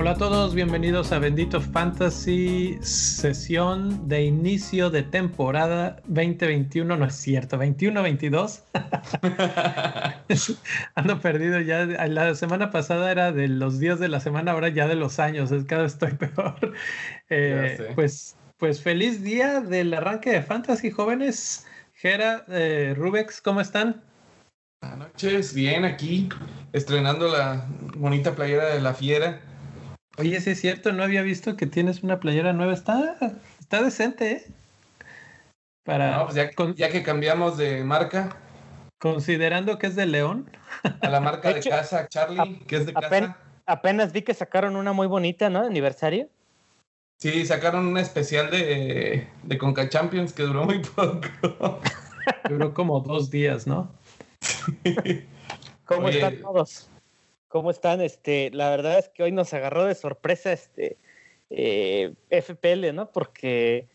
Hola a todos, bienvenidos a Bendito Fantasy, sesión de inicio de temporada 2021, no es cierto, 21-22. Ando perdido ya, la semana pasada era de los días de la semana, ahora ya de los años, es cada vez estoy peor. Eh, pues, pues feliz día del arranque de Fantasy, jóvenes. Gera, eh, Rubex, ¿cómo están? Buenas noches, bien aquí, estrenando la bonita playera de la fiera. Oye, sí es cierto, no había visto que tienes una playera nueva. Está, está decente, ¿eh? Para, no, pues ya, que cambiamos de marca. Considerando que es de León. A la marca de, casa, Charlie, que es de casa. Apenas vi que sacaron una muy bonita, ¿no? De aniversario. Sí, sacaron una especial de, de Conca Champions que duró muy poco. duró como dos días, ¿no? ¿Cómo están todos? ¿Cómo están? Este, la verdad es que hoy nos agarró de sorpresa este eh, FPL, ¿no? Porque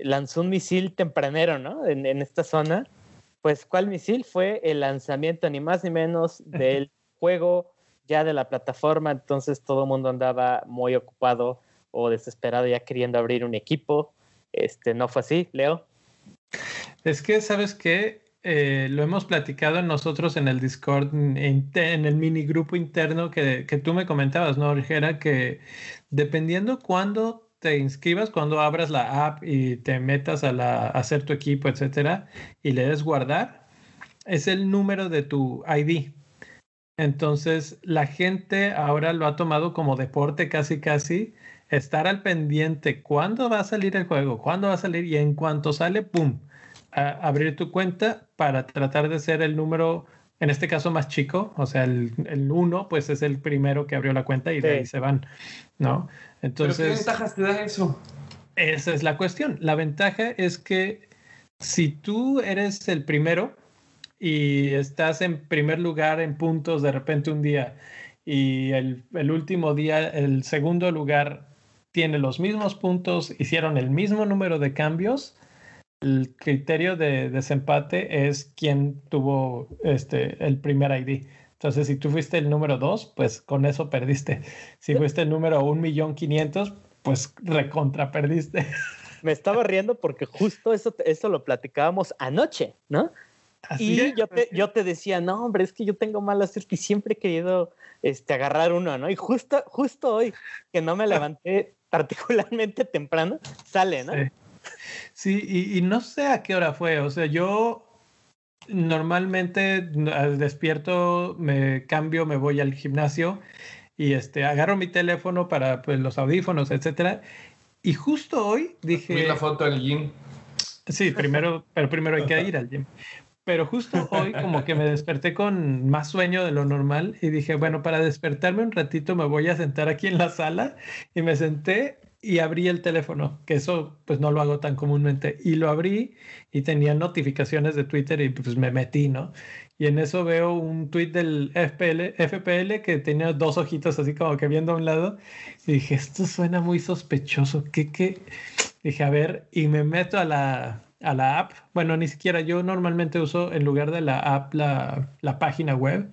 lanzó un misil tempranero, ¿no? En, esta zona. Pues, ¿cuál misil? Fue el lanzamiento ni más ni menos del juego ya de la plataforma. Entonces todo el mundo andaba muy ocupado o desesperado ya queriendo abrir un equipo. Este, no fue así, Leo. Es que, ¿sabes qué? Eh, lo hemos platicado nosotros en el Discord, en, el mini grupo interno que, tú me comentabas, ¿no, Orgera? Que dependiendo cuándo te inscribas, cuando abras la app y te metas a, la, hacer tu equipo, etcétera, y le des guardar, es el número de tu ID. Entonces, la gente ahora lo ha tomado como deporte casi, casi, estar al pendiente cuándo va a salir el juego, cuándo va a salir, y en cuanto sale, ¡pum! abrir tu cuenta para tratar de ser el número, en este caso más chico, o sea, el, el uno, pues es el primero que abrió la cuenta y de ahí se van, ¿no? Entonces... ¿Pero ¿Qué ventajas te da eso? Esa es la cuestión. La ventaja es que si tú eres el primero y estás en primer lugar en puntos de repente un día y el, el último día, el segundo lugar tiene los mismos puntos, hicieron el mismo número de cambios, el criterio de desempate es quién tuvo este, el primer ID. Entonces, si tú fuiste el número dos, pues con eso perdiste. Si fuiste el número un millón quinientos, pues recontra perdiste. Me estaba riendo porque justo eso, eso lo platicábamos anoche, ¿no? y yo te, yo te decía, no, hombre, es que yo tengo mala suerte y siempre he querido este, agarrar uno, ¿no? Y justo, justo hoy, que no me levanté particularmente temprano, sale, ¿no? Sí, y, no sé a qué hora fue. O sea, yo normalmente al despierto me cambio, me voy al gimnasio y este agarro mi teléfono para pues, los audífonos, etcétera. Y justo hoy dije. Vi la foto del gym. Sí, primero, pero primero hay que ir al gym. Pero justo hoy como que me desperté con más sueño de lo normal y dije, bueno, para despertarme un ratito me voy a sentar aquí en la sala y me senté y abrí el teléfono, que eso pues no lo hago tan comúnmente, y lo abrí y tenía notificaciones de Twitter y pues me metí, ¿no? Y en eso veo un tweet del FPL, FPL que tenía dos ojitos así como que viendo a un lado, y dije, esto suena muy sospechoso, ¿qué, qué? Dije, a ver, y me meto a la, a la app, bueno, ni siquiera yo normalmente uso en lugar de la app la, la página web,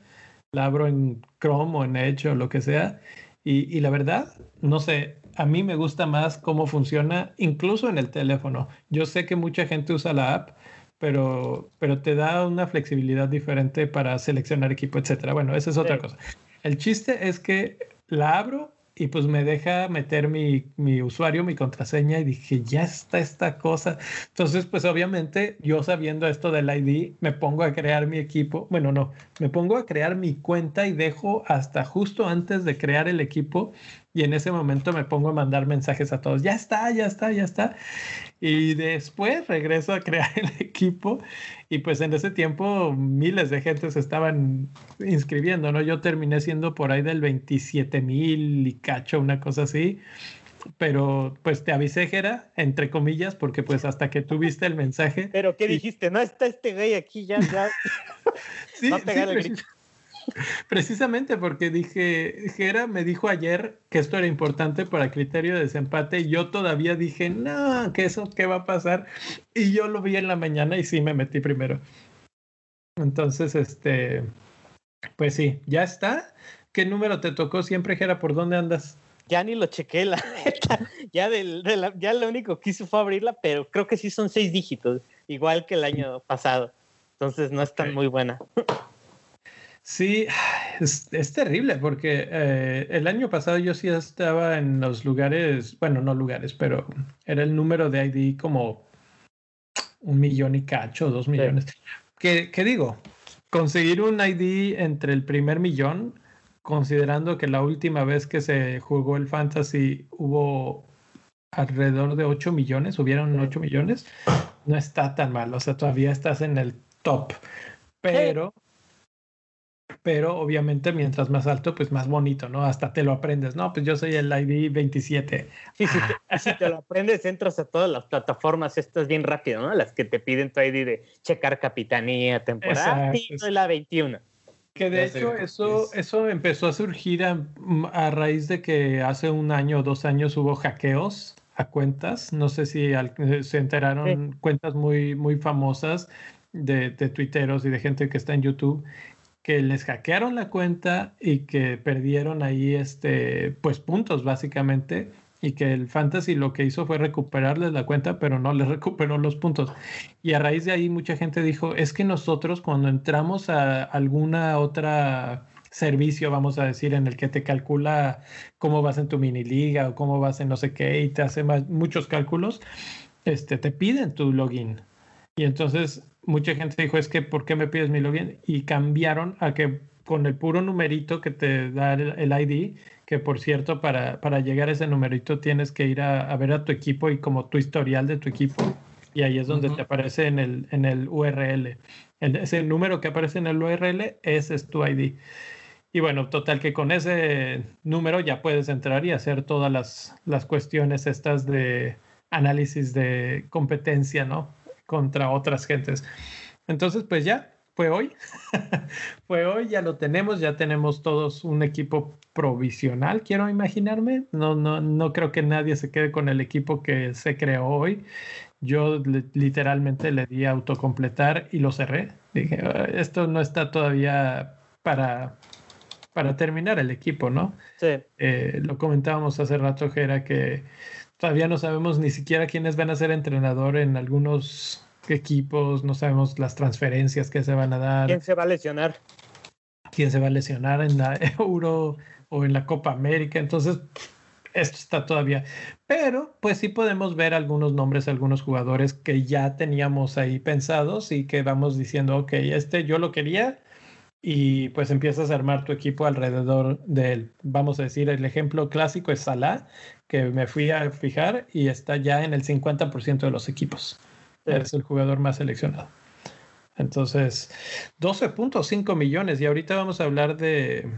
la abro en Chrome o en Edge o lo que sea, y, y la verdad, no sé, a mí me gusta más cómo funciona incluso en el teléfono. Yo sé que mucha gente usa la app, pero, pero te da una flexibilidad diferente para seleccionar equipo, etcétera. Bueno, esa es otra cosa. El chiste es que la abro y pues me deja meter mi, mi, usuario, mi contraseña y dije, ya está esta cosa. Entonces, pues obviamente yo sabiendo esto del ID, me pongo a crear mi equipo. Bueno, no, me pongo a crear mi cuenta y dejo hasta justo antes de crear el equipo y en ese momento me pongo a mandar mensajes a todos, ya está, ya está, ya está. Y después regreso a crear el equipo y pues en ese tiempo miles de gente se estaban inscribiendo, ¿no? Yo terminé siendo por ahí del 27 mil y cacho, una cosa así. Pero pues te avisé, Jera, entre comillas, porque pues hasta que tuviste el mensaje. Pero ¿qué dijiste? No está este güey aquí ya, ya. sí, sí, Precisamente porque dije, Jera me dijo ayer que esto era importante para criterio de desempate y yo todavía dije, no, que eso, ¿qué va a pasar? Y yo lo vi en la mañana y sí me metí primero. Entonces, este, pues sí, ya está. ¿Qué número te tocó siempre, Jera? ¿Por dónde andas? Ya ni lo chequé, la neta. Ya, del, ya lo único que hizo fue abrirla, pero creo que sí son seis dígitos, igual que el año pasado. Entonces no es tan muy buena. Sí, es, es terrible porque eh, el año pasado yo sí estaba en los lugares, bueno, no lugares, pero era el número de ID como un millón y cacho, dos millones. ¿Qué, ¿Qué digo? Conseguir un ID entre el primer millón, considerando que la última vez que se jugó el Fantasy hubo alrededor de 8 millones, hubieron 8 millones, no está tan mal, o sea, todavía estás en el top, pero pero obviamente mientras más alto, pues más bonito, ¿no? Hasta te lo aprendes, ¿no? Pues yo soy el ID 27. Sí, sí, te, te lo aprendes, entras a todas las plataformas, estas bien rápido, ¿no? Las que te piden tu ID de checar capitanía, temporada, y la 21. Que de hecho eso, eso empezó a surgir a, a, raíz de que hace un año o dos años hubo hackeos a cuentas. No sé si al, se enteraron sí. cuentas muy, muy famosas de, de tuiteros y de gente que está en YouTube que les hackearon la cuenta y que perdieron ahí este pues puntos básicamente y que el fantasy lo que hizo fue recuperarles la cuenta pero no les recuperó los puntos. Y a raíz de ahí mucha gente dijo es que nosotros cuando entramos a alguna otra servicio vamos a decir en el que te calcula cómo vas en tu mini liga o cómo vas en no sé qué y te hace más, muchos cálculos este te piden tu login y entonces mucha gente dijo, es que, ¿por qué me pides mi login? Y cambiaron a que con el puro numerito que te da el, el ID, que por cierto, para, para, llegar a ese numerito tienes que ir a, a, ver a tu equipo y como tu historial de tu equipo. Y ahí es donde uh -huh. te aparece en el, en el URL. El, ese número que aparece en el URL, ese es tu ID. Y bueno, total que con ese número ya puedes entrar y hacer todas las, las cuestiones estas de análisis de competencia, ¿no? Contra otras gentes. Entonces, pues ya, fue hoy. fue hoy, ya lo tenemos, ya tenemos todos un equipo provisional, quiero imaginarme. No, no, no creo que nadie se quede con el equipo que se creó hoy. Yo literalmente le di a autocompletar y lo cerré. Dije, esto no está todavía para, para terminar el equipo, ¿no? Sí. Eh, lo comentábamos hace rato, que era que todavía no sabemos ni siquiera quiénes van a ser entrenador en algunos equipos, no sabemos las transferencias que se van a dar. ¿Quién se va a lesionar? ¿Quién se va a lesionar en la Euro o en la Copa América? Entonces, esto está todavía. Pero, pues sí podemos ver algunos nombres, algunos jugadores que ya teníamos ahí pensados y que vamos diciendo, ok, este yo lo quería, y pues empiezas a armar tu equipo alrededor de él. Vamos a decir, el ejemplo clásico es Salah, que me fui a fijar y está ya en el 50% de los equipos. Es el jugador más seleccionado. Entonces, 12.5 millones y ahorita vamos a hablar de,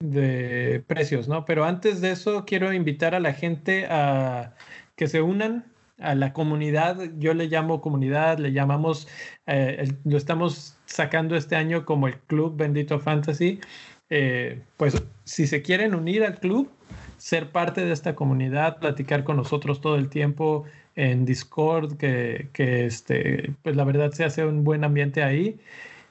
de precios, ¿no? Pero antes de eso, quiero invitar a la gente a que se unan a la comunidad, yo le llamo comunidad, le llamamos, eh, lo estamos sacando este año como el Club Bendito Fantasy. Eh, pues si se quieren unir al club, ser parte de esta comunidad, platicar con nosotros todo el tiempo en Discord, que, que este, pues la verdad se hace un buen ambiente ahí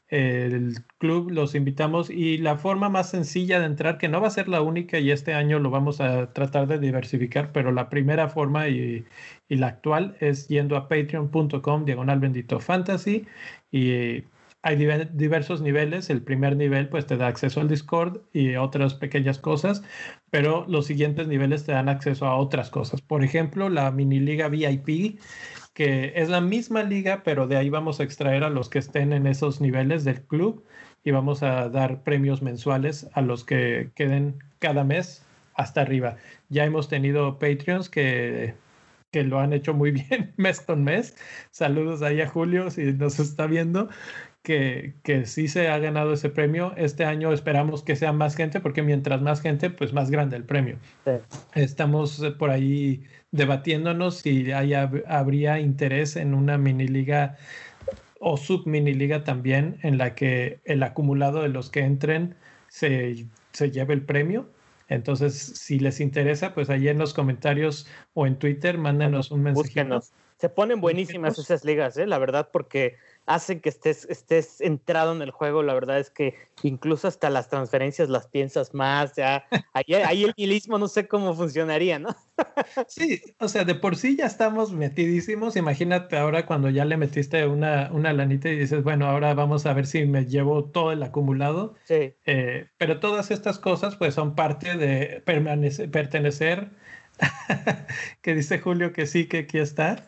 el club los invitamos y la forma más sencilla de entrar, que no va a ser la única y este año lo vamos a tratar de diversificar, pero la primera forma y, la actual es yendo a patreon.com diagonal bendito fantasy y hay diversos niveles. El primer nivel pues te da acceso al Discord y otras pequeñas cosas, pero los siguientes niveles te dan acceso a otras cosas. Por ejemplo, la mini liga VIP que es la misma liga, pero de ahí vamos a extraer a los que estén en esos niveles del club y vamos a dar premios mensuales a los que queden cada mes hasta arriba. Ya hemos tenido Patreons que, que lo han hecho muy bien mes con mes. Saludos ahí a Julio si nos está viendo. Que, que sí se ha ganado ese premio. Este año esperamos que sea más gente, porque mientras más gente, pues más grande el premio. Sí. Estamos por ahí debatiéndonos si hay, habría interés en una mini liga o sub mini liga también, en la que el acumulado de los que entren se, se lleve el premio. Entonces, si les interesa, pues ahí en los comentarios o en Twitter, mándenos un mensaje. Se ponen buenísimas esas ligas, ¿eh? la verdad, porque hacen que estés, estés entrado en el juego. La verdad es que incluso hasta las transferencias las piensas más. Ya, ahí, ahí el nihilismo no sé cómo funcionaría, ¿no? Sí, o sea, de por sí ya estamos metidísimos. Imagínate ahora cuando ya le metiste una, una lanita y dices, bueno, ahora vamos a ver si me llevo todo el acumulado. Sí. Eh, pero todas estas cosas pues son parte de permanecer, pertenecer que dice Julio que sí, que aquí está.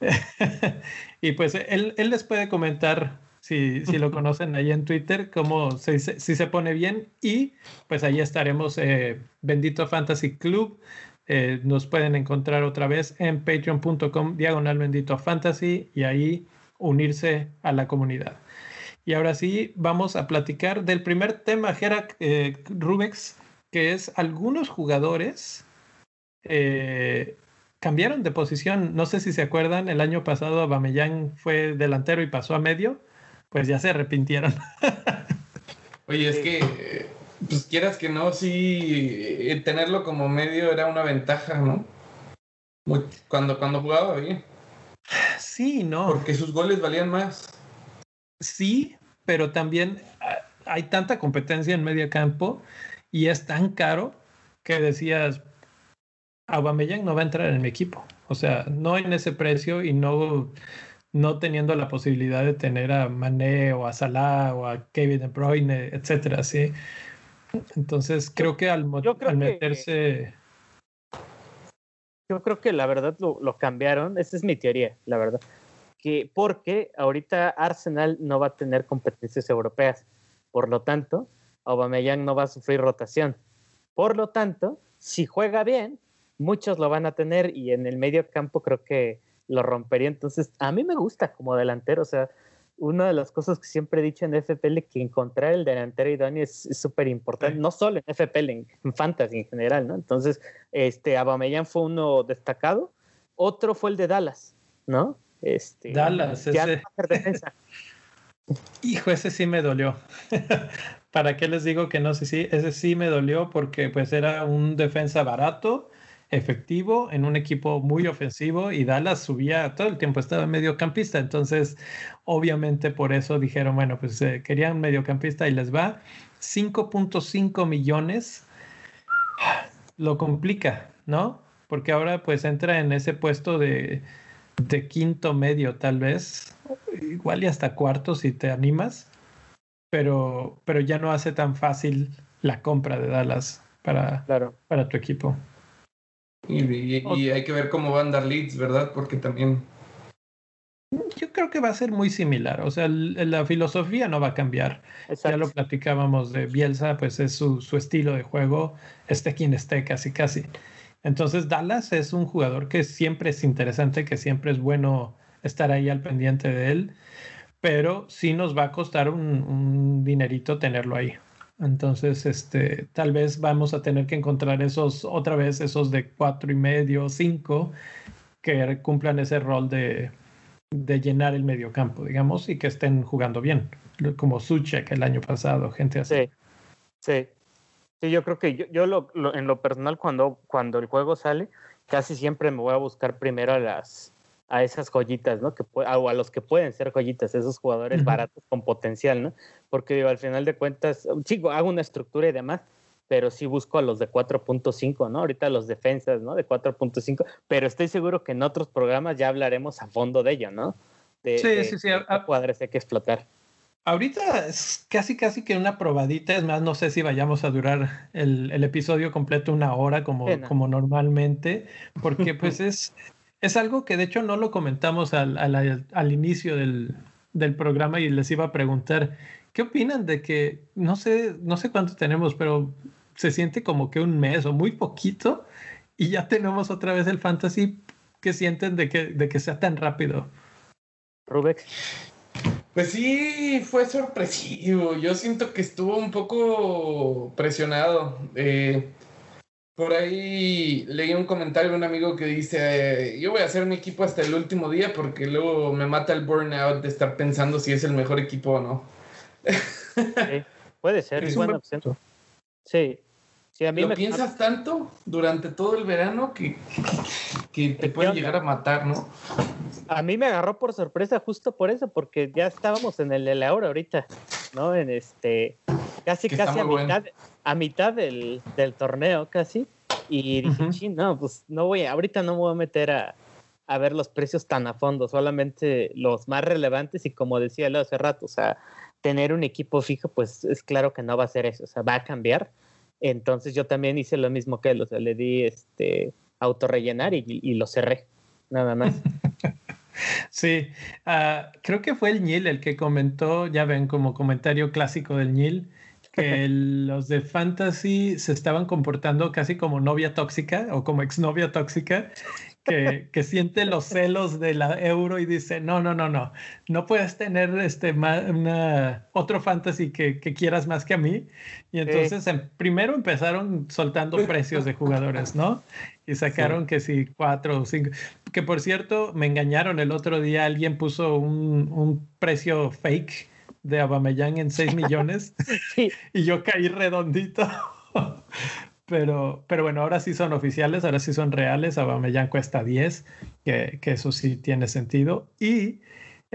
y pues él, él, les puede comentar si, si, lo conocen ahí en Twitter, cómo se, si se pone bien. Y pues ahí estaremos, eh, Bendito Fantasy Club. Eh, nos pueden encontrar otra vez en patreon.com diagonal bendito fantasy y ahí unirse a la comunidad. Y ahora sí, vamos a platicar del primer tema, Gerak eh, Rubex, que es algunos jugadores eh, cambiaron de posición. No sé si se acuerdan, el año pasado Abamellán fue delantero y pasó a medio, pues ya se arrepintieron. Oye, es que, pues quieras que no, sí, eh, tenerlo como medio era una ventaja, ¿no? cuando, cuando jugaba bien. Sí, no. Porque sus goles valían más. Sí, pero también ah, hay tanta competencia en medio campo y es tan caro que decías, Aubameyang no va a entrar en mi equipo. O sea, no en ese precio y no, no teniendo la posibilidad de tener a Mané o a Salah o a Kevin De Bruyne, etcétera, ¿sí? Entonces creo que al, al meterse... yo creo que la verdad lo, lo, cambiaron, esa es mi teoría, la verdad. Que porque ahorita Arsenal no va a tener competencias europeas, por lo tanto, Aubameyang no va a sufrir rotación. Por lo tanto, si juega bien, muchos lo van a tener y en el medio campo creo que lo rompería. Entonces, a mí me gusta como delantero, o sea, una de las cosas que siempre he dicho en FPL que encontrar el delantero idóneo es súper importante, no solo en FPL, en, Fantasy en general, ¿no? Entonces, este, Abameyan fue uno destacado, otro fue el de Dallas, ¿no? Este, Dallas, ese... Hijo, ese sí me dolió. ¿Para qué les digo que no? Sí, sí, ese sí me dolió porque pues era un defensa barato, efectivo en un equipo muy ofensivo y Dallas subía todo el tiempo, estaba mediocampista. Entonces, obviamente por eso dijeron, bueno, pues eh, querían mediocampista y les va 5.5 millones. Lo complica, ¿no? Porque ahora pues entra en ese puesto de, de quinto medio tal vez, igual y hasta cuarto si te animas, pero, pero ya no hace tan fácil la compra de Dallas para, claro. para tu equipo. Y, hay que ver cómo van a andar ¿verdad? Porque también... Yo creo que va a ser muy similar, o sea, la filosofía no va a cambiar. Ya lo platicábamos de Bielsa, pues es su, su estilo de juego, esté quien esté, casi, casi. Entonces, Dallas es un jugador que siempre es interesante, que siempre es bueno estar ahí al pendiente de él, pero sí nos va a costar un, un dinerito tenerlo ahí. Entonces, este, tal vez vamos a tener que encontrar esos, otra vez, esos de cuatro y medio, cinco, que cumplan ese rol de, de llenar el mediocampo, digamos, y que estén jugando bien, como Suchek el año pasado, gente así. Sí, sí. Sí, yo creo que yo, yo lo, en lo personal, cuando, cuando el juego sale, casi siempre me voy a buscar primero a las, a esas joyitas, ¿no? Que o a los que pueden ser joyitas, esos jugadores baratos con potencial, ¿no? Porque digo, al final de cuentas, chico, hago una estructura y demás, pero sí busco a los de 4.5, ¿no? Ahorita los defensas, ¿no? De 4.5, pero estoy seguro que en otros programas ya hablaremos a fondo de ello, ¿no? De, sí, sí, sí, cuadres hay que explotar. Ahorita es casi, casi que una probadita, es más, no sé si vayamos a durar el, el episodio completo una hora como, como normalmente, porque pues es, es algo que de hecho no lo comentamos al, al, al inicio del, del, programa y les iba a preguntar, ¿qué opinan de que, no sé, no sé cuánto tenemos, pero se siente como que un mes o muy poquito y ya tenemos otra vez el fantasy? ¿Qué sienten de que, de que sea tan rápido? Rubex. Pues sí, fue sorpresivo. Yo siento que estuvo un poco presionado. Eh, Por ahí leí un comentario de un amigo que dice, yo voy a hacer un equipo hasta el último día porque luego me mata el burnout de estar pensando si es el mejor equipo o no. puede ser, es buena opción. Sí. sí a mí ¿Lo me... piensas tanto durante todo el verano que, que te puede llegar a matar, ¿no? A mí me agarró por sorpresa justo por eso, porque ya estábamos en el de la hora ahorita, ¿no? En este, casi, casi a mitad, a mitad del, del, torneo, casi. Y dije, no, pues no voy, ahorita no me voy a meter a, a, ver los precios tan a fondo, solamente los más relevantes y como decía Leo hace rato, o sea, tener un equipo fijo, pues es claro que no va a ser eso, o sea, va a cambiar. Entonces yo también hice lo mismo que él, o sea, le di este autorrellenar y, y lo cerré, nada más. Sí, uh, creo que fue el Nil el que comentó, ya ven como comentario clásico del Nil, que los de Fantasy se estaban comportando casi como novia tóxica o como exnovia tóxica, que, que, siente los celos de la euro y dice, no, no, no, no, no puedes tener este, una, otro fantasy que, que quieras más que a mí. Y entonces en, primero empezaron soltando precios de jugadores, ¿no? Y sacaron que si cuatro o cinco, que por cierto, me engañaron el otro día, alguien puso un, un precio fake de Abameyang en 6 millones sí. y yo caí redondito. Pero, pero bueno, ahora sí son oficiales, ahora sí son reales. Aubameyang cuesta 10, que, que eso sí tiene sentido. Y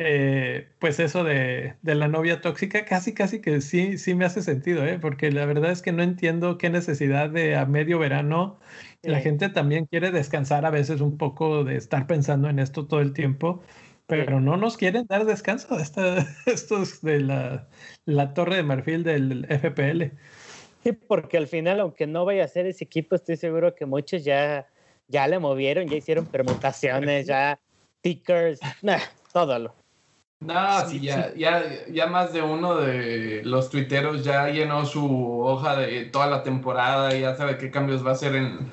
eh, pues eso de, de, la novia tóxica, casi, casi que sí, sí me hace sentido, ¿eh? porque la verdad es que no entiendo qué necesidad de a medio verano. Sí. La gente también quiere descansar a veces un poco de estar pensando en esto todo el tiempo, pero no nos quieren dar descanso. Esta, estos de la, la torre de marfil del FPL. Sí, porque al final, aunque no vaya a ser ese equipo, estoy seguro que muchos ya, ya le movieron, ya hicieron permutaciones, ya tickers, nah, todo lo. No, sí, ya, ya, ya más de uno de los tuiteros ya llenó su hoja de toda la temporada y ya sabe qué cambios va a hacer en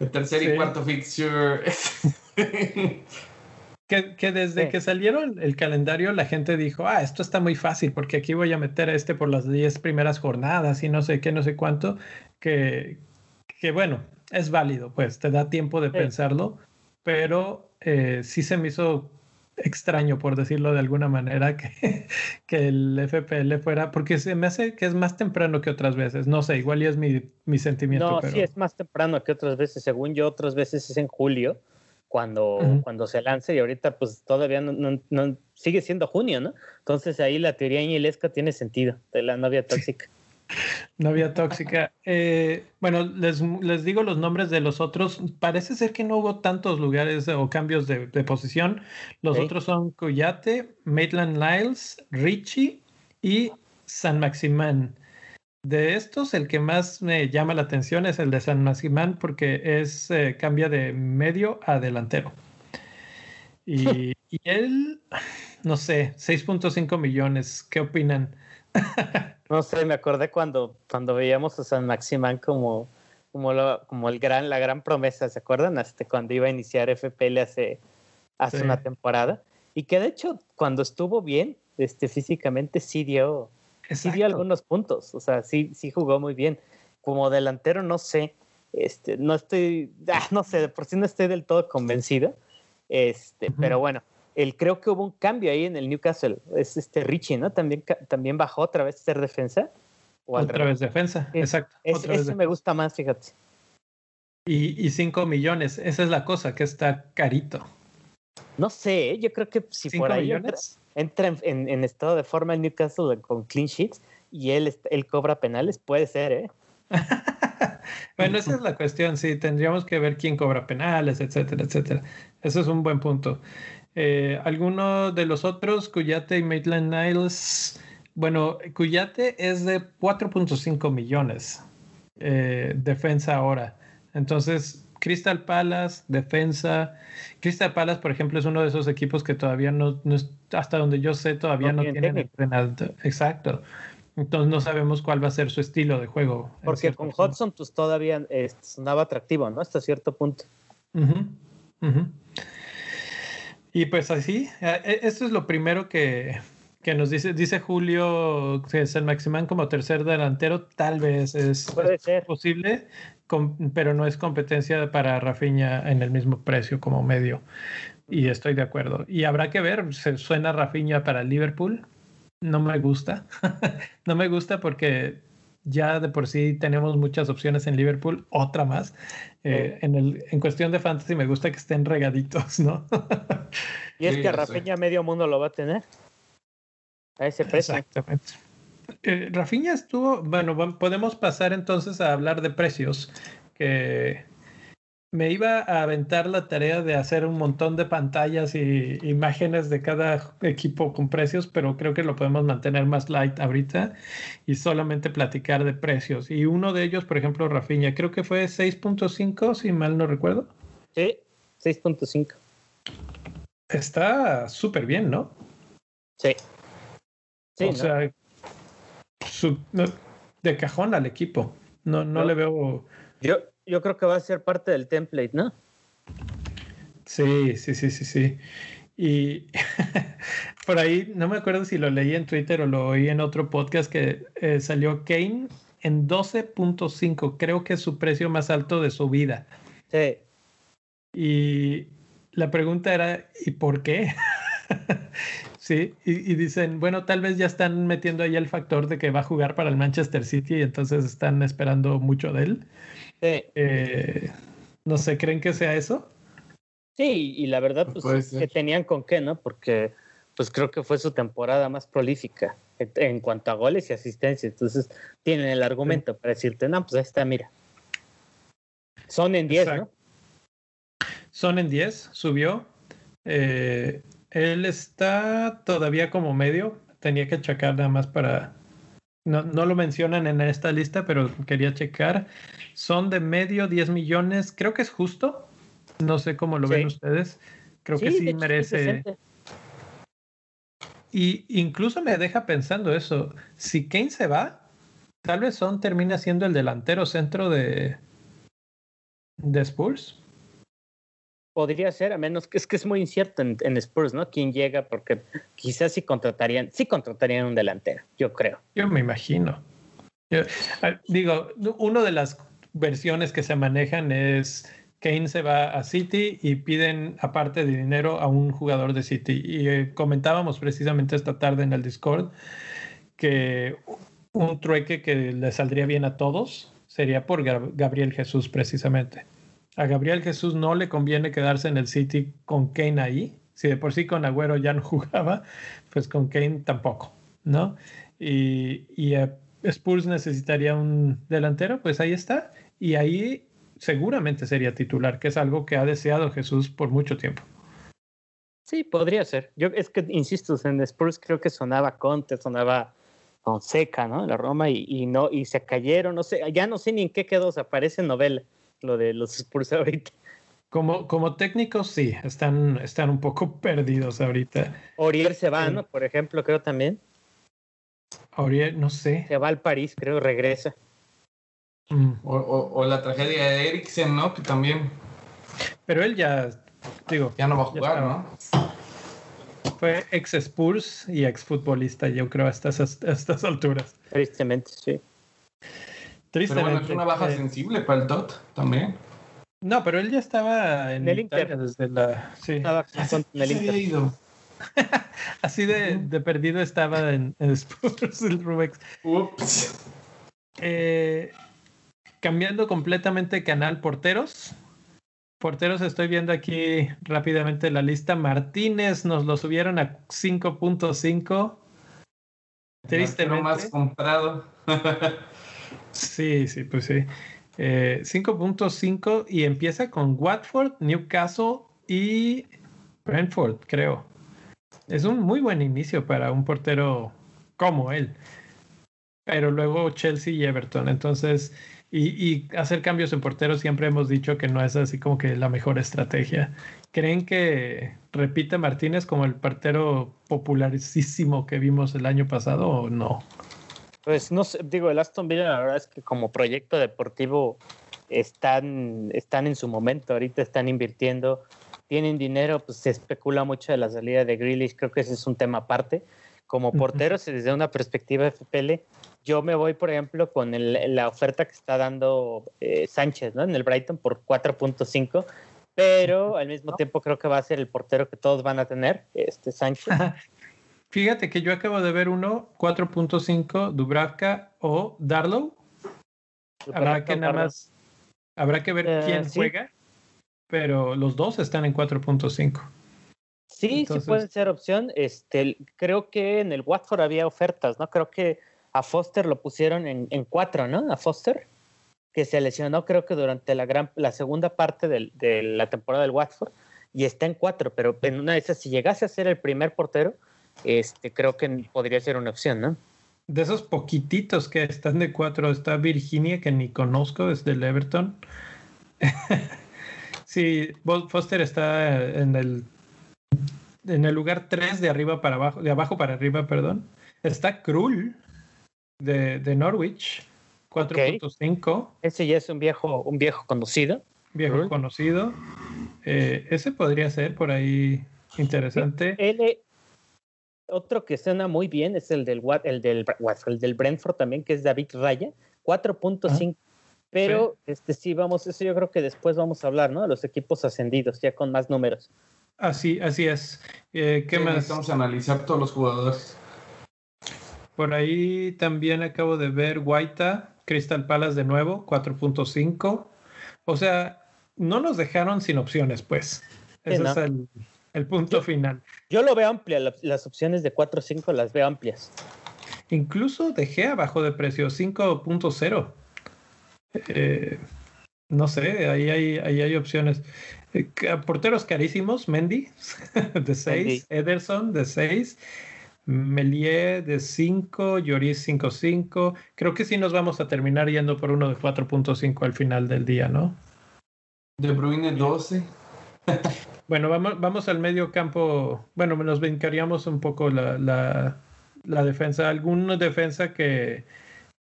el tercer sí. y cuarto fixture. Que, que, desde sí. que salieron el calendario la gente dijo, ah, esto está muy fácil porque aquí voy a meter a este por las 10 primeras jornadas y no sé qué, no sé cuánto, que, que bueno, es válido, pues te da tiempo de sí. pensarlo, pero eh, sí se me hizo extraño, por decirlo de alguna manera, que, que, el FPL fuera, porque se me hace que es más temprano que otras veces, no sé, igual y es mi, mi sentimiento. No, pero... sí, es más temprano que otras veces, según yo, otras veces es en julio cuando, uh -huh. cuando se lance y ahorita pues todavía no, no, no, sigue siendo junio, ¿no? Entonces ahí la teoría ñilesca tiene sentido de la novia tóxica. novia tóxica. Eh, bueno, les, les, digo los nombres de los otros. Parece ser que no hubo tantos lugares o cambios de, de posición. Los otros son Cuyate, Maitland Niles, Richie y San Maximán. De estos, el que más me llama la atención es el de San Maximán porque es eh, cambia de medio a delantero. Y, y él, no sé, 6.5 millones. ¿Qué opinan? no sé, me acordé cuando, cuando veíamos a San Maximán como, como, lo, como el gran, la gran promesa, ¿se acuerdan? Hasta cuando iba a iniciar FPL hace, hace sí. una temporada. Y que de hecho, cuando estuvo bien, este, físicamente sí dio, Exacto. sí dio algunos puntos, o sea, sí, sí jugó muy bien. Como delantero, no sé, este, no estoy, ah, no sé, de por sí no estoy del todo convencido, este, uh -huh. pero bueno, el, creo que hubo un cambio ahí en el Newcastle, es este Richie, ¿no? También, también bajó otra vez a ser defensa. O otra vez defensa, es, exacto. Es, otra ese vez me gusta más, fíjate. Y 5 millones, esa es la cosa, que está carito. No sé, yo creo que si por ahí millones? Entra, en, en, estado de forma el Newcastle con clean sheets y él, él cobra penales, puede ser, ¿eh? bueno, esa es la cuestión, sí, tendríamos que ver quién cobra penales, etcétera, etcétera. Eso es un buen punto. Eh, ¿Alguno de los otros, Cuyate y Maitland Niles? Bueno, Cuyate es de 4.5 millones eh, defensa ahora. Entonces, Crystal Palace, defensa. Crystal Palace, por ejemplo, es uno de esos equipos que todavía no, no hasta donde yo sé, todavía no, no tienen entrenador. Exacto. Entonces no sabemos cuál va a ser su estilo de juego. Porque con punto. Hudson pues todavía eh, sonaba atractivo, ¿no? Hasta cierto punto. Uh -huh. Uh -huh. Y pues así, e, esto es lo primero que, que nos dice, dice Julio que es el Maximán como tercer delantero, tal vez es, Puede ser. posible, pero no es competencia para Rafinha en el mismo precio como medio. Y estoy de acuerdo. Y habrá que ver, se suena Rafinha para Liverpool. No me gusta. no me gusta porque ya de por sí tenemos muchas opciones en Liverpool, otra más. Eh, en, el, en cuestión de fantasy me gusta que estén regaditos, ¿no? y es que Rafinha medio mundo lo va a tener. A ese precio. Exactamente. Eh, Rafinha estuvo, bueno, podemos pasar entonces a hablar de precios, que me iba a aventar la tarea de hacer un montón de pantallas y imágenes de cada equipo con precios, pero creo que lo podemos mantener más light ahorita y solamente platicar de precios. Y uno de ellos, por ejemplo, Rafinha, creo que fue 6.5, si mal no recuerdo. Sí, 6.5. Está súper bien, ¿no? Sí. Sí o sea, de cajón al equipo. No, no, le veo. Yo, yo creo que va a ser parte del template, ¿no? Sí, sí, sí, sí, sí. Y por ahí, no me acuerdo si lo leí en Twitter o lo oí en otro podcast que eh, salió Kane en 12.5. Creo que es su precio más alto de su vida. Sí. Y la pregunta era, ¿y por qué? sí, y, y, dicen, bueno, tal vez ya están metiendo ahí el factor de que va a jugar para el Manchester City y entonces están esperando mucho de él. Eh, no sé, ¿creen que sea eso? Sí, y la verdad, pues que tenían con qué, ¿no? Porque pues creo que fue su temporada más prolífica en cuanto a goles y asistencia. Entonces tienen el argumento para decirte, no, pues ahí está, mira. Son en 10, ¿no? Son en 10, subió. Eh, él está todavía como medio. Tenía que checar nada más para no, no, lo mencionan en esta lista, pero quería checar. Son de medio 10 millones. Creo que es justo. No sé cómo lo ven ustedes. Creo que sí merece. Y incluso me deja pensando eso. Si Kane se va, tal vez Son termina siendo el delantero centro de, de Spurs. Podría ser, a menos que es que es muy incierto en, Spurs, ¿no? Quién llega, porque quizás sí contratarían, sí contratarían un delantero, yo creo. Yo me imagino. Digo, una de las versiones que se manejan es Kane se va a City y piden aparte de dinero a un jugador de City. Y eh, comentábamos precisamente esta tarde en el Discord que un trueque que le saldría bien a todos sería por Gabriel Jesús precisamente a Gabriel Jesús no le conviene quedarse en el City con Kane ahí. Si de por sí con Agüero ya no jugaba, pues con Kane tampoco, ¿no? Y, y eh, Spurs necesitaría un delantero, pues ahí está. Y ahí seguramente sería titular, que es algo que ha deseado Jesús por mucho tiempo. Sí, podría ser. Yo es que, insisto, en Spurs creo que sonaba Conte, sonaba Fonseca, ¿no? La Roma y, no, y se cayeron, no sé, ya no sé ni en qué quedó, se aparece novela lo de los Spurs ahorita. Como, como técnicos, sí, están, están un poco perdidos ahorita. Oriel se va, ¿no? Por ejemplo, creo también. Oriel, no sé. Se va al París, creo, regresa. Mm. O, la tragedia de Eriksen, ¿no? Que también. Pero él ya, digo. Ya no va a jugar, ¿no? Fue ex Spurs y ex futbolista, yo creo, a estas, a estas alturas. Tristemente, sí. Tristemente. Pero bueno, es una baja eh, sensible para el Tot también. No, pero él ya estaba en, el Inter. desde la. Sí. Estaba en el Inter. Ido. Así de, de, perdido estaba en, en Spurs el Rubex. Ups. Eh, cambiando completamente canal porteros. Porteros, estoy viendo aquí rápidamente la lista. Martínez nos lo subieron a 5.5. Tristemente. más comprado. Sí, sí, pues sí. 5.5 eh, y empieza con Watford, Newcastle y Brentford, creo. Es un muy buen inicio para un portero como él. Pero luego Chelsea y Everton. Entonces, y, y, hacer cambios en portero siempre hemos dicho que no es así como que la mejor estrategia. ¿Creen que repite Martínez como el portero popularísimo que vimos el año pasado o no? Pues no sé, digo, el Aston Villa la verdad es que como proyecto deportivo están, están en su momento, ahorita están invirtiendo, tienen dinero, pues se especula mucho de la salida de Grealish, creo que ese es un tema aparte. como porteros desde una perspectiva FPL, yo me voy, por ejemplo, con la oferta que está dando eh, Sánchez, ¿no? En el Brighton por 4.5, pero al mismo tiempo creo que va a ser el portero que todos van a tener, este Sánchez. Fíjate que yo acabo de ver uno, 4.5, Dubravka o Darlow. habrá que nada más, habrá que ver eh, quién juega, pero los dos están en 4.5. Sí, sí pueden ser opción. Este, creo que en el Watford había ofertas, ¿no? Creo que a Foster lo pusieron en, en cuatro, ¿no? A Foster, que se lesionó creo que durante la, gran, la segunda parte de la temporada del Watford y está en cuatro, pero en una de esas, si llegase a ser el primer portero, este, creo que podría ser una opción, ¿no? De esos poquititos que están de cuatro, está Virginia, que ni conozco, es del Everton. sí, Foster está en el en el lugar 3 de arriba para abajo, de abajo para arriba, perdón, está Krull de, de Norwich, 4.5. Ese ya es un viejo, un viejo conocido. Viejo conocido. Eh, ese podría ser por ahí interesante. Otro que suena muy bien es el del, el del, el del Brentford también, que es David Raya, 4.5. Pero este sí, vamos, eso yo creo que después vamos a hablar, ¿no? De los equipos ascendidos, ya con más números. Así, así es. Eh, ¿Qué más? Vamos a analizar todos los jugadores. Por ahí también acabo de ver Guaita, Crystal Palace de nuevo, 4.5. O sea, no nos dejaron sin opciones, pues. Ese es el, punto final. Yo lo veo amplia, las opciones de 4.5 las veo amplias. Incluso dejé abajo de precio 5.0. Eh, no sé, ahí hay, ahí hay opciones. Eh, porteros carísimos, Mendy de 6, Ederson de 6, Melier de 5, Lloris 5-5. Creo que sí nos vamos a terminar yendo por uno de 4.5 al final del día, ¿no? De Bruyne 12. bueno, vamos, vamos al medio campo. Bueno, nos brincaríamos un poco la, la, la defensa. ¿Alguna defensa que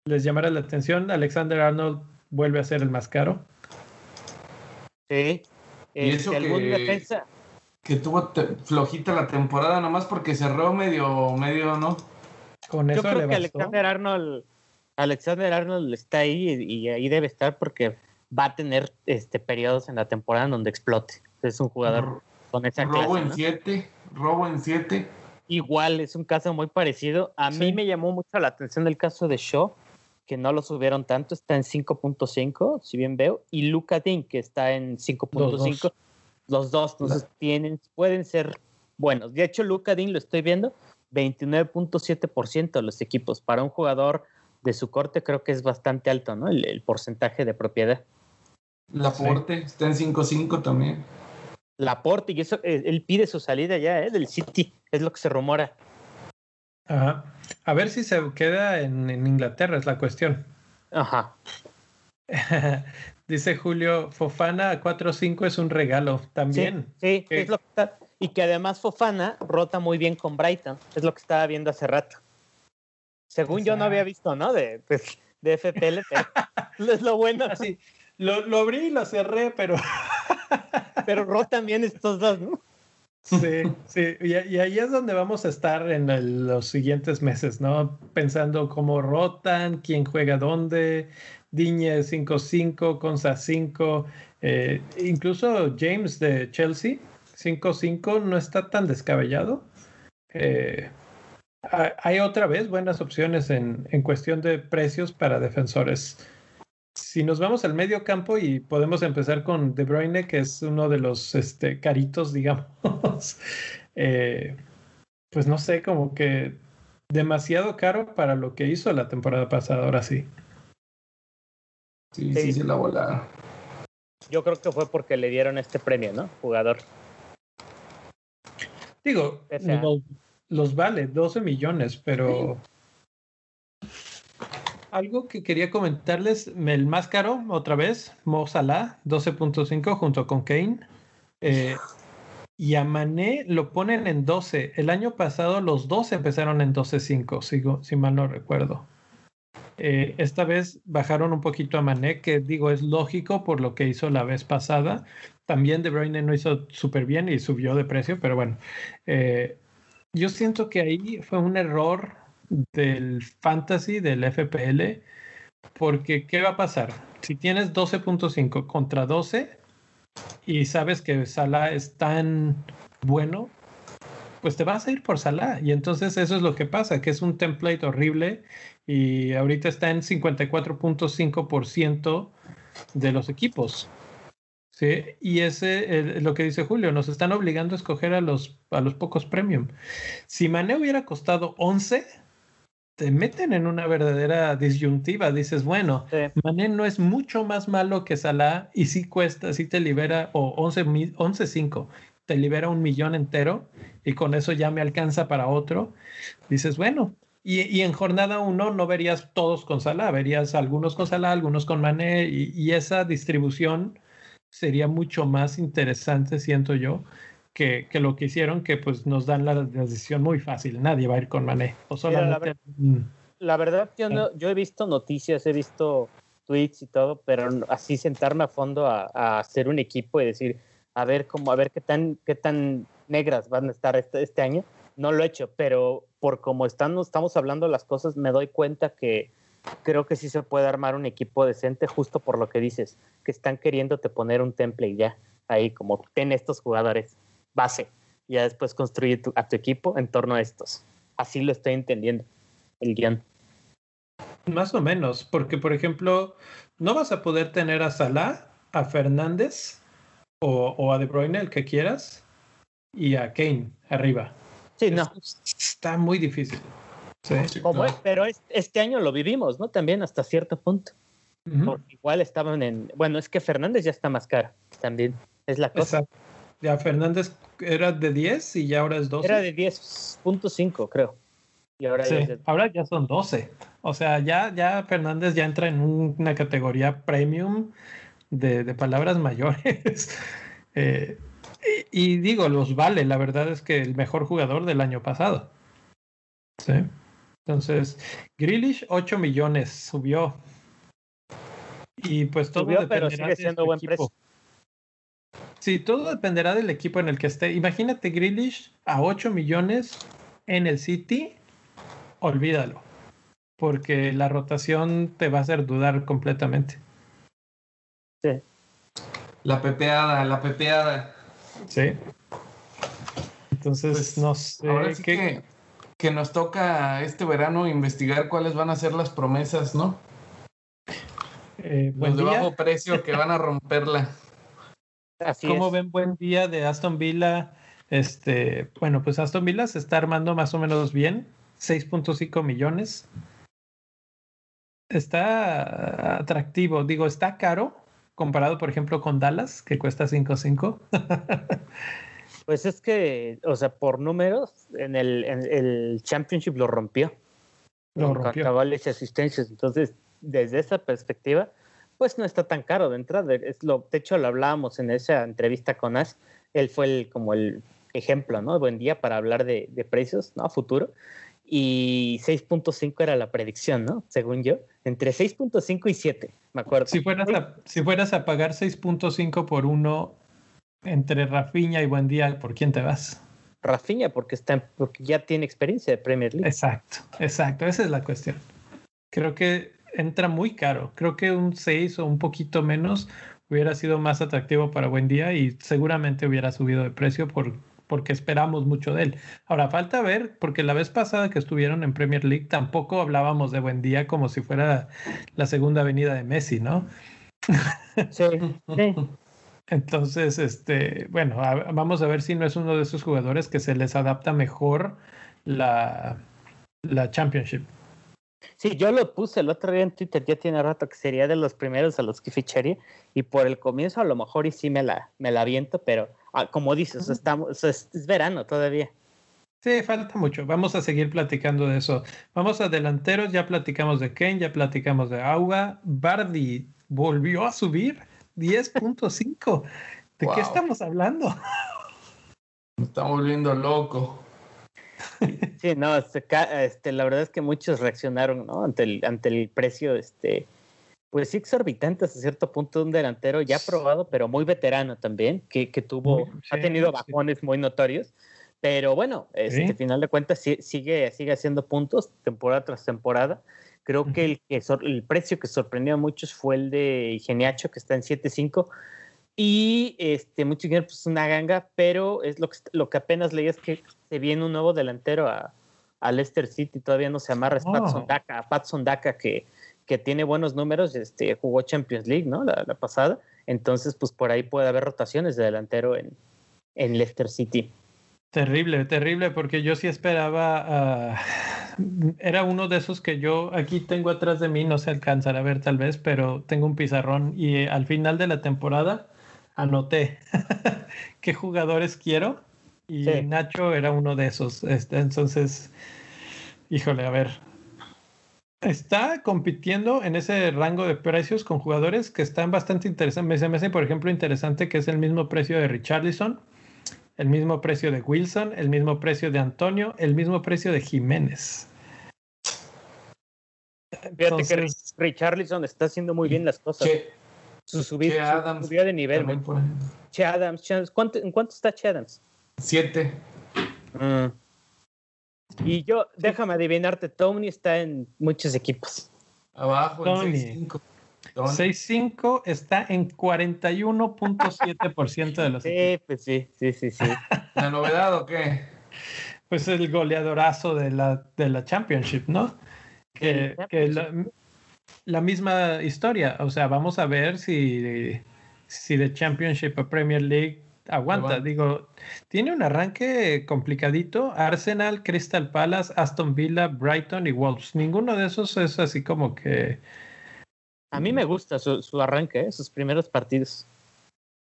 les llamara la atención? Alexander Arnold vuelve a ser el más caro. Sí, y eso que, que tuvo flojita la temporada nomás porque cerró medio, medio, ¿no? Con eso Yo creo que Alexander Arnold, Alexander Arnold está ahí y, ahí debe estar porque va a tener este periodos en la temporada en donde explote. Es un jugador con esa Robo en 7, robo en 7. Igual, es un caso muy parecido. A mí me llamó mucho la atención el caso de Shaw, que no lo subieron tanto, está en 5.5, si bien veo, y Luca Dean, que está en 5.5. Los dos, entonces tienen, pueden ser buenos. De hecho, Luca Dean lo estoy viendo, 29.7% de los equipos. Para un jugador de su corte creo que es bastante alto, ¿no? El, porcentaje de propiedad. Laporte está en 5.5 también. Laporte, y eso, eh, él pide su salida ya, ¿eh? Del City, es lo que se rumora. Ajá. A ver si se queda en, Inglaterra, es la cuestión. Ajá. Dice Julio, Fofana a 4-5 es un regalo también. Sí, es lo que está. Y que además Fofana rota muy bien con Brighton, es lo que estaba viendo hace rato. Según yo no había visto, ¿no? De, pues, de FPL, pero es lo bueno. Sí, lo, lo abrí y lo cerré, pero. pero rotan bien estos dos, ¿no? Sí, sí, y, ahí es donde vamos a estar en los siguientes meses, ¿no? Pensando cómo rotan, quién juega dónde, Diñe 5-5, Consa 5, eh, incluso James de Chelsea 5-5 no está tan descabellado. Eh, hay otra vez buenas opciones en, en cuestión de precios para defensores si nos vamos al medio campo y podemos empezar con De Bruyne, que es uno de los este, caritos, digamos, eh, pues no sé, como que demasiado caro para lo que hizo la temporada pasada, ahora sí. Sí, sí, se la volaron. Yo creo que fue porque le dieron este premio, ¿no? Jugador. Digo, los, vale 12 millones, pero algo que quería comentarles, el más caro, otra vez, Mo Salah, 12.5 junto con Kane. Eh, y a Mané lo ponen en 12. El año pasado los dos empezaron en 12.5, si mal no recuerdo. Eh, esta vez bajaron un poquito a Mané, que digo es lógico por lo que hizo la vez pasada. También De Bruyne no hizo súper bien y subió de precio, pero bueno. Eh, yo siento que ahí fue un error del fantasy, del FPL, porque ¿qué va a pasar? Si tienes 12.5 contra 12 y sabes que Salah es tan bueno, pues te vas a ir por Salah. Y entonces eso es lo que pasa, que es un template horrible y ahorita está en 54.5% de los equipos. Sí, y ese es lo que dice Julio, nos están obligando a escoger a los, a los pocos premium. Si Mané hubiera costado 11, te meten en una verdadera disyuntiva. Dices, bueno, Mané no es mucho más malo que Salah y sí cuesta, sí te libera, o 11.5, 11, te libera un millón entero y con eso ya me alcanza para otro. Dices, bueno, y, en jornada uno no verías todos con Salah, verías algunos con Salah, algunos con Mané y, esa distribución sería mucho más interesante, siento yo, que, lo que hicieron, que pues nos dan la, decisión muy fácil. Nadie va a ir con Mané. O solamente... la, verdad, yo, no, yo he visto noticias, he visto tweets y todo, pero así sentarme a fondo a, a, hacer un equipo y decir, a ver cómo, a ver qué tan, qué tan negras van a estar este, este año no lo he hecho, pero por como están, estamos hablando las cosas, me doy cuenta que creo que sí se puede armar un equipo decente justo por lo que dices, que están queriéndote poner un template ya, ahí como ten estos jugadores base, y ya después construir a tu equipo en torno a estos. Así lo estoy entendiendo, el guion. Más o menos, porque por ejemplo, no vas a poder tener a Salah, a Fernández o, o a De Bruyne, el que quieras, y a Kane arriba. Sí, no. Está muy difícil. pero este año lo vivimos, ¿no? También hasta cierto punto. igual estaban en. Bueno, es que Fernández ya está más caro también. Es la cosa. Ya Fernández era de 10 y ya ahora es 12. Era de 10.5, creo. Y ahora, ya ahora ya son 12. O sea, ya, ya Fernández ya entra en una categoría premium de, de palabras mayores. eh, y, digo, los vale, la verdad es que el mejor jugador del año pasado. Sí. Entonces, Grealish 8 millones subió. Y pues todo dependerá sigue siendo buen equipo. Precio. Sí, todo dependerá del equipo en el que esté. Imagínate Grealish a 8 millones en el City, olvídalo, porque la rotación te va a hacer dudar completamente. Sí. La pepeada, la pepeada. Sí. Entonces, pues, no sé. Ahora sí que, que, nos toca este verano investigar cuáles van a ser las promesas, ¿no? Eh, Los de bajo precio que van a romperla. Así ¿Cómo ven buen día de Aston Villa? Este, bueno, pues Aston Villa se está armando más o menos bien, 6.5 millones. Está atractivo, digo, está caro, comparado, por ejemplo, con Dallas, que cuesta 5.5? pues es que, o sea, por números, en el, el Championship lo rompió. Lo rompió. Cabales y asistencias. Entonces, desde esa perspectiva, pues no está tan caro de entrada. Es lo, de hecho, lo hablábamos en esa entrevista con Ash. Él fue el, como el ejemplo, ¿no? Buen día para hablar de, de precios, ¿no? A futuro y 6.5 era la predicción, ¿no? Según yo, entre 6.5 y 7, me acuerdo. Si fueras a, si fueras a pagar 6.5 por uno entre Rafinha y Buendía, ¿por quién te vas? Rafinha, porque, está, porque ya tiene experiencia de Premier League. Exacto, exacto, esa es la cuestión. Creo que entra muy caro. Creo que un 6 o un poquito menos hubiera sido más atractivo para Buendía y seguramente hubiera subido de precio por porque esperamos mucho de él. Ahora, falta ver, porque la vez pasada que estuvieron en Premier League tampoco hablábamos de buen día como si fuera la segunda venida de Messi, ¿no? Sí, Entonces, este, bueno, vamos a ver si no es uno de esos jugadores que se les adapta mejor la, la Championship. Sí, yo lo puse el otro día en Twitter, ya tiene rato que sería de los primeros a los que ficharía y por el comienzo a lo mejor y sí me la, me la aviento, pero Ah, como dices, estamos, es, verano todavía. Sí, falta mucho. Vamos a seguir platicando de eso. Vamos a delanteros, ya platicamos de Ken, ya platicamos de Auga. Bardi volvió a subir 10.5. ¿De qué estamos hablando? Me está volviendo loco. Sí, no, este, este, la verdad es que muchos reaccionaron ¿no? ante, el, ante el precio este, pues sí exorbitante hasta cierto punto un delantero ya probado, pero muy veterano también, que, que tuvo, ha tenido bajones muy notorios, Pero bueno, este final de cuentas sigue, sigue haciendo puntos temporada tras temporada. Creo que el, que el precio que sorprendió a muchos fue el de Geniacho, que está en 7.5. Y este, muchos dijeron, pues una ganga, pero es lo que, lo que apenas leí es que se viene un nuevo delantero a, a Leicester City, todavía no se amarra, es Patson oh. Daka, Patson Daka que, que tiene buenos números, este, jugó Champions League, ¿no? La, la, pasada. Entonces, pues por ahí puede haber rotaciones de delantero en, en Leicester City. Terrible, terrible, porque yo sí esperaba. era uno de esos que yo aquí tengo atrás de mí, no se alcanzará a ver tal vez, pero tengo un pizarrón y al final de la temporada anoté qué jugadores quiero y Nacho era uno de esos. Este, entonces, híjole, a ver. Está compitiendo en ese rango de precios con jugadores que están bastante interesantes. Se me hace, por ejemplo, interesante que es el mismo precio de Richarlison el mismo precio de Wilson, el mismo precio de Antonio, el mismo precio de Jiménez. Fíjate que Richarlison está haciendo muy bien las cosas. Su subida, de nivel. Che Adams, ¿en cuánto está Che Adams? Siete. Mm. Y yo, déjame adivinarte, Tony está en muchos equipos. Abajo, en 6.5 está en 41.7% de los. Sí, pues sí, sí, sí, sí. ¿La novedad o qué? Pues el goleadorazo de la, de la Championship, ¿no? Que, la, misma historia. O sea, vamos a ver si, si de Championship a Premier League aguanta. Digo, tiene un arranque complicadito. Arsenal, Crystal Palace, Aston Villa, Brighton y Wolves. Ninguno de esos es así como que a mí me gusta su, arranque, ¿eh? sus primeros partidos.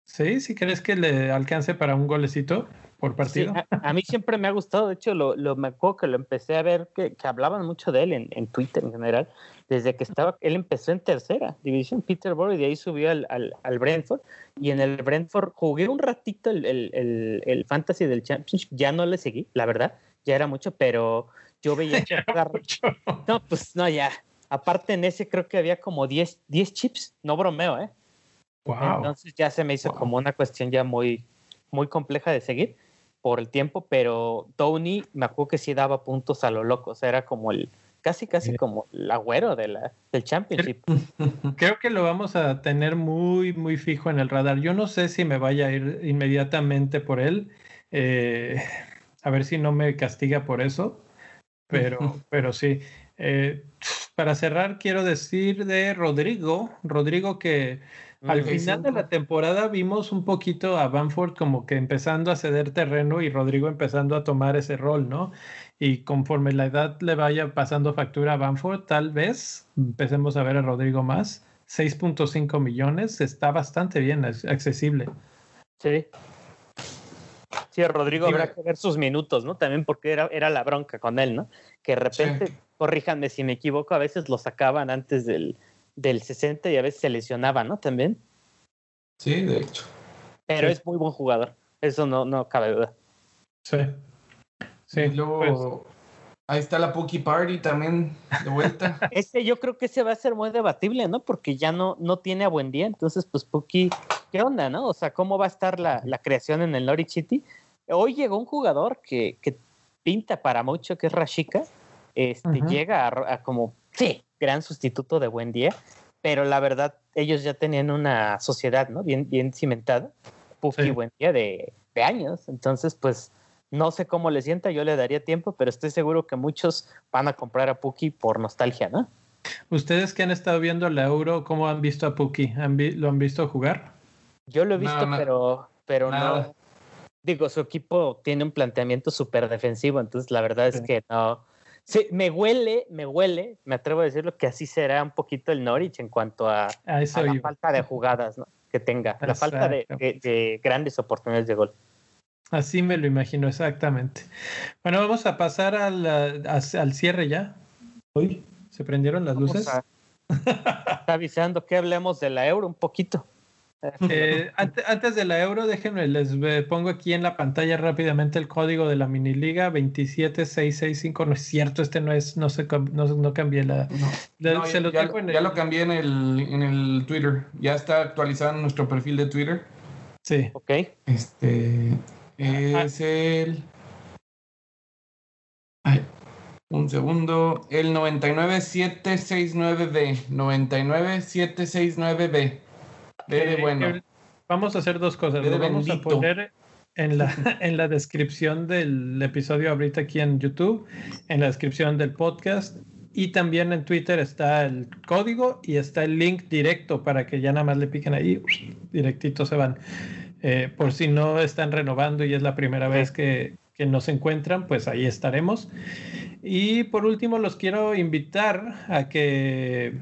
Sí, si crees que le alcance para un golecito por partido. a, mí siempre me ha gustado, de hecho, lo, lo me acuerdo que lo empecé a ver, que, hablaban mucho de él en, en, Twitter en general, desde que estaba, él empezó en tercera división, Peterborough, y de ahí subió al, al, Brentford, y en el Brentford jugué un ratito el, el, el, Fantasy del Championship, ya no le seguí, la verdad, ya era mucho, pero yo veía No, pues no, ya, Aparte en ese creo que había como 10, 10 chips, no bromeo, ¿eh? Wow. Entonces ya se me hizo como una cuestión ya muy, muy compleja de seguir por el tiempo, pero Tony me acuerdo que sí daba puntos a lo loco, o sea, era como el, casi casi como el agüero de la, del championship. Creo que lo vamos a tener muy, muy fijo en el radar. Yo no sé si me vaya a ir inmediatamente por él, eh, a ver si no me castiga por eso, pero, pero sí. Eh, para cerrar, quiero decir de Rodrigo, Rodrigo que al final de la temporada vimos un poquito a Banford como que empezando a ceder terreno y Rodrigo empezando a tomar ese rol, ¿no? Y conforme la edad le vaya pasando factura a Banford, tal vez empecemos a ver a Rodrigo más. 6.5 millones está bastante bien, accesible. Sí. Sí, Rodrigo habrá que ver sus minutos, ¿no? También porque era, era la bronca con él, ¿no? Que de repente corríjanme si me equivoco, a veces lo sacaban antes del, del 60 y a veces se lesionaba, ¿no? También. Sí, de hecho. Pero es muy buen jugador, eso no, no cabe duda. Sí. Sí, y luego pues. ahí está la Pookie Party también de vuelta. este yo creo que ese va a ser muy debatible, ¿no? Porque ya no, no tiene a buen día, entonces pues Pookie, ¿qué onda, no? O sea, ¿cómo va a estar la, la creación en el Norwich City? Hoy llegó un jugador que, que pinta para mucho, que es Rashika, este, llega a, como, sí, gran sustituto de Buen Día, pero la verdad, ellos ya tenían una sociedad, ¿no? Bien, bien cimentada, Puki y Buen Día de, de, años, entonces, pues, no sé cómo le sienta, yo le daría tiempo, pero estoy seguro que muchos van a comprar a Puki por nostalgia, ¿no? ¿Ustedes que han estado viendo la Euro, cómo han visto a Puki? ¿Lo han visto jugar? Yo lo he visto, pero, pero no. Digo, su equipo tiene un planteamiento súper defensivo, entonces la verdad es que no, Sí, me huele, me huele, me atrevo a decirlo, que así será un poquito el Norwich en cuanto a, la falta de jugadas ¿no? que tenga, la falta de, grandes oportunidades de gol. Así me lo imagino, exactamente. Bueno, vamos a pasar al, al cierre ya. Uy, ¿se prendieron las luces? está avisando que hablemos de la euro un poquito. Eh, antes, de la euro, déjenme, les pongo aquí en la pantalla rápidamente el código de la mini liga 27665. No es cierto, este no es, no se no, no cambié la. ya, lo cambié en el, en el Twitter. Ya está actualizado en nuestro perfil de Twitter. Sí. Ok. Este es el Un segundo. El 99769B. 99769B. De bueno. Vamos a hacer dos cosas. Lo vamos a poner en la, en la descripción del episodio ahorita aquí en YouTube, en la descripción del podcast y también en Twitter está el código y está el link directo para que ya nada más le piquen ahí, directito se van. Eh, por si no están renovando y es la primera vez que, que nos encuentran, pues ahí estaremos. Y por último, los quiero invitar a que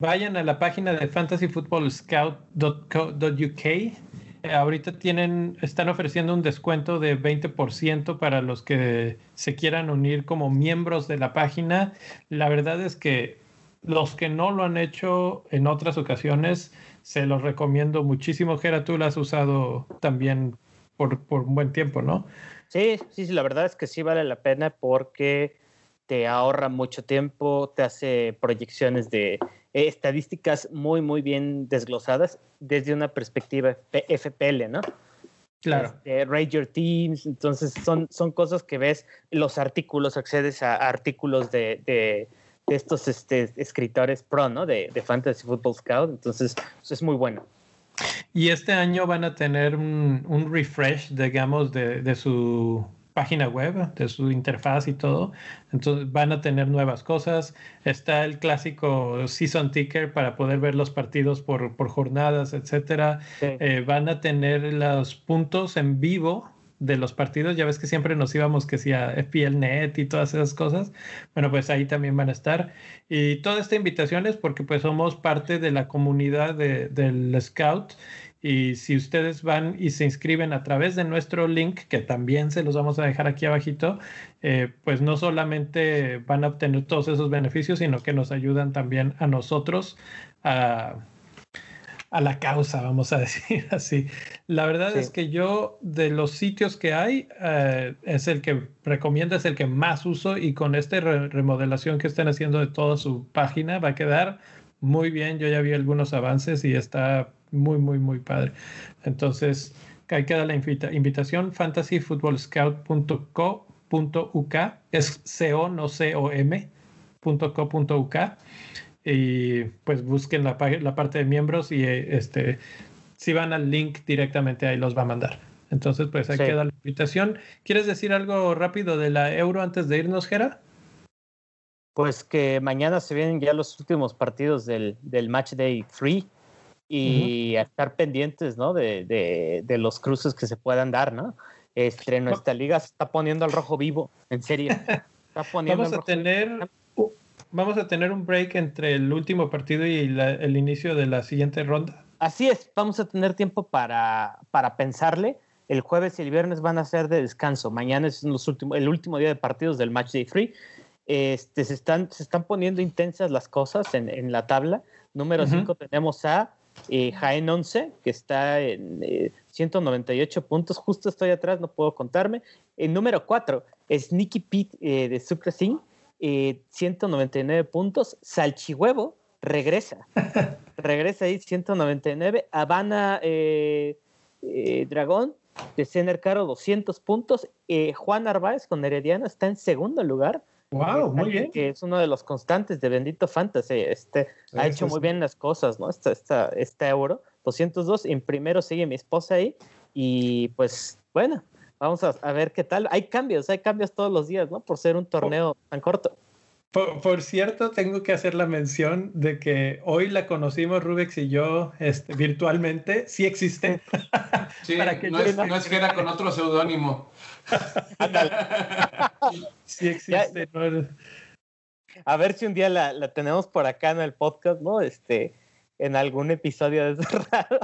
vayan a la página de fantasyfootballscout.co.uk ahorita tienen, están ofreciendo un descuento de 20% para los que se quieran unir como miembros de la página. La verdad es que los que no lo han hecho en otras ocasiones, se los recomiendo muchísimo. Gera, tú lo has usado también por, por un buen tiempo, ¿no? Sí, sí, sí, la verdad es que sí vale la pena porque te ahorra mucho tiempo, te hace proyecciones de eh, estadísticas muy, muy bien desglosadas desde una perspectiva FPL, ¿no? Claro. Este, your teams, entonces son, son cosas que ves, los artículos, accedes a artículos de, de, estos este, escritores pro, ¿no? De, de, Fantasy Football Scout, entonces pues, es muy bueno. Y este año van a tener un, un refresh, digamos, de, de su página web, de su interfaz y todo. Entonces van a tener nuevas cosas. Está el clásico season ticker para poder ver los partidos por, por jornadas, etcétera. Eh, van a tener los puntos en vivo de los partidos. Ya ves que siempre nos íbamos que si a FPLNet y todas esas cosas. Bueno, pues ahí también van a estar. Y toda esta invitación es porque pues somos parte de la comunidad de, del Scout y si ustedes van y se inscriben a través de nuestro link, que también se los vamos a dejar aquí abajito, eh, pues no solamente van a obtener todos esos beneficios, sino que nos ayudan también a nosotros a, a la causa, vamos a decir así. La verdad es que yo de los sitios que hay, eh, es el que recomiendo, es el que más uso y con esta remodelación que están haciendo de toda su página va a quedar muy bien. Yo ya vi algunos avances y está muy, muy, muy padre. Entonces, ahí queda la invitación, fantasyfootballscout.co.uk, es CO, no C-O-M, .co.uk, y pues busquen la, la parte de miembros y este, si van al link directamente ahí los va a mandar. Entonces, pues ahí queda la invitación. ¿Quieres decir algo rápido de la euro antes de irnos, Jera? Pues que mañana se vienen ya los últimos partidos del, del Match Day 3 y a estar pendientes, ¿no? De, de, de, los cruces que se puedan dar, ¿no? Este, nuestra liga se está poniendo al rojo vivo, en serio. Está poniendo vamos a tener vamos a tener un break entre el último partido y el inicio de la siguiente ronda. Así es, vamos a tener tiempo para, para pensarle. El jueves y el viernes van a ser de descanso. Mañana es los últimos, el último día de partidos del Match Day 3. Este, se, están, se están poniendo intensas las cosas en, en la tabla. Número 5 tenemos a eh, Jaén 11, que está en 198 eh, puntos, justo estoy atrás, no puedo contarme. El número 4 es Nicky Pete eh, de Sucre 199 puntos. Salchihuevo regresa, regresa ahí 199. Habana Dragón de Cener Caro 200 puntos. Juan Arbaez con Herediana está en segundo lugar Wow, muy bien. Que es uno de los constantes de Bendito Fantasy. Este ha hecho muy bien las cosas, ¿no? Este, este euro, 202. En primero sigue mi esposa ahí. Y pues, bueno, vamos a, ver qué tal. Hay cambios, hay cambios todos los días, ¿no? Por ser un torneo tan corto. Por, cierto, tengo que hacer la mención de que hoy la conocimos Rubex y yo este, virtualmente. Sí existe. Sí, no, es, no es que era con otro seudónimo. Sí existe. A ver si un día la, tenemos por acá en el podcast, ¿no? Este, en algún episodio de raro.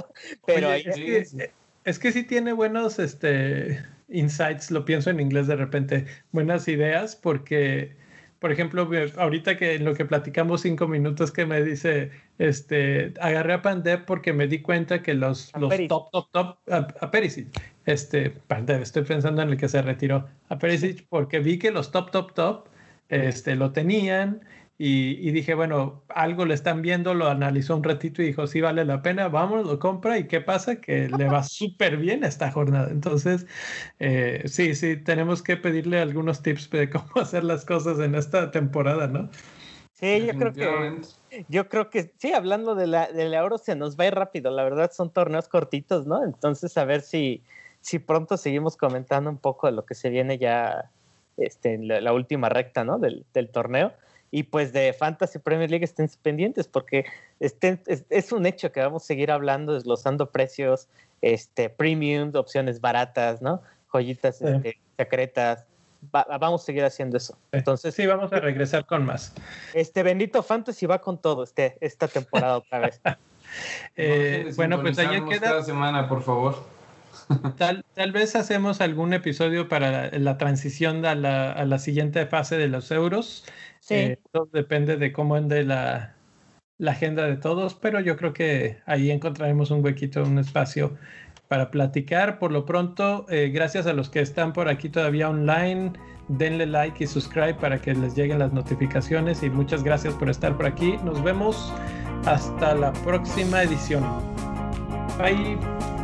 Pero es, que, es, que, sí tiene buenos este, insights, lo pienso en inglés de repente, buenas ideas, porque por ejemplo, ahorita que en lo que platicamos cinco minutos que me dice, este, agarré a Pandev porque me di cuenta que los, los top, top, top, a, Perisic, este, estoy pensando en el que se retiró, a Perisic porque vi que los top, top, top, este, lo tenían y, dije, bueno, algo le están viendo, lo analizó un ratito y dijo, sí vale la pena, vamos, lo compra y qué pasa, que le va súper bien esta jornada. Entonces, eh, sí, sí, tenemos que pedirle algunos tips de cómo hacer las cosas en esta temporada, ¿no? Sí, yo creo que, yo creo que, sí, hablando de la, del euro se nos va a ir rápido, la verdad son torneos cortitos, ¿no? Entonces, a ver si, si pronto seguimos comentando un poco de lo que se viene ya este, en la, última recta, ¿no? Del, del torneo y pues de Fantasy Premier League estén pendientes porque estén, es, un hecho que vamos a seguir hablando, desglosando precios, este, premiums, opciones baratas, ¿no? Joyitas este, secretas. vamos a seguir haciendo eso. Entonces, sí, vamos a regresar con más. Este bendito Fantasy va con todo este, esta temporada otra vez. Eh, bueno, pues allá queda. Cada semana, por favor. Tal, tal vez hacemos algún episodio para la, transición a la, a la, siguiente fase de los euros. Sí. Eh, todo depende de cómo ande la, la, agenda de todos, pero yo creo que ahí encontraremos un huequito, un espacio para platicar. Por lo pronto, eh, gracias a los que están por aquí todavía online. Denle like y subscribe para que les lleguen las notificaciones y muchas gracias por estar por aquí. Nos vemos hasta la próxima edición. Bye.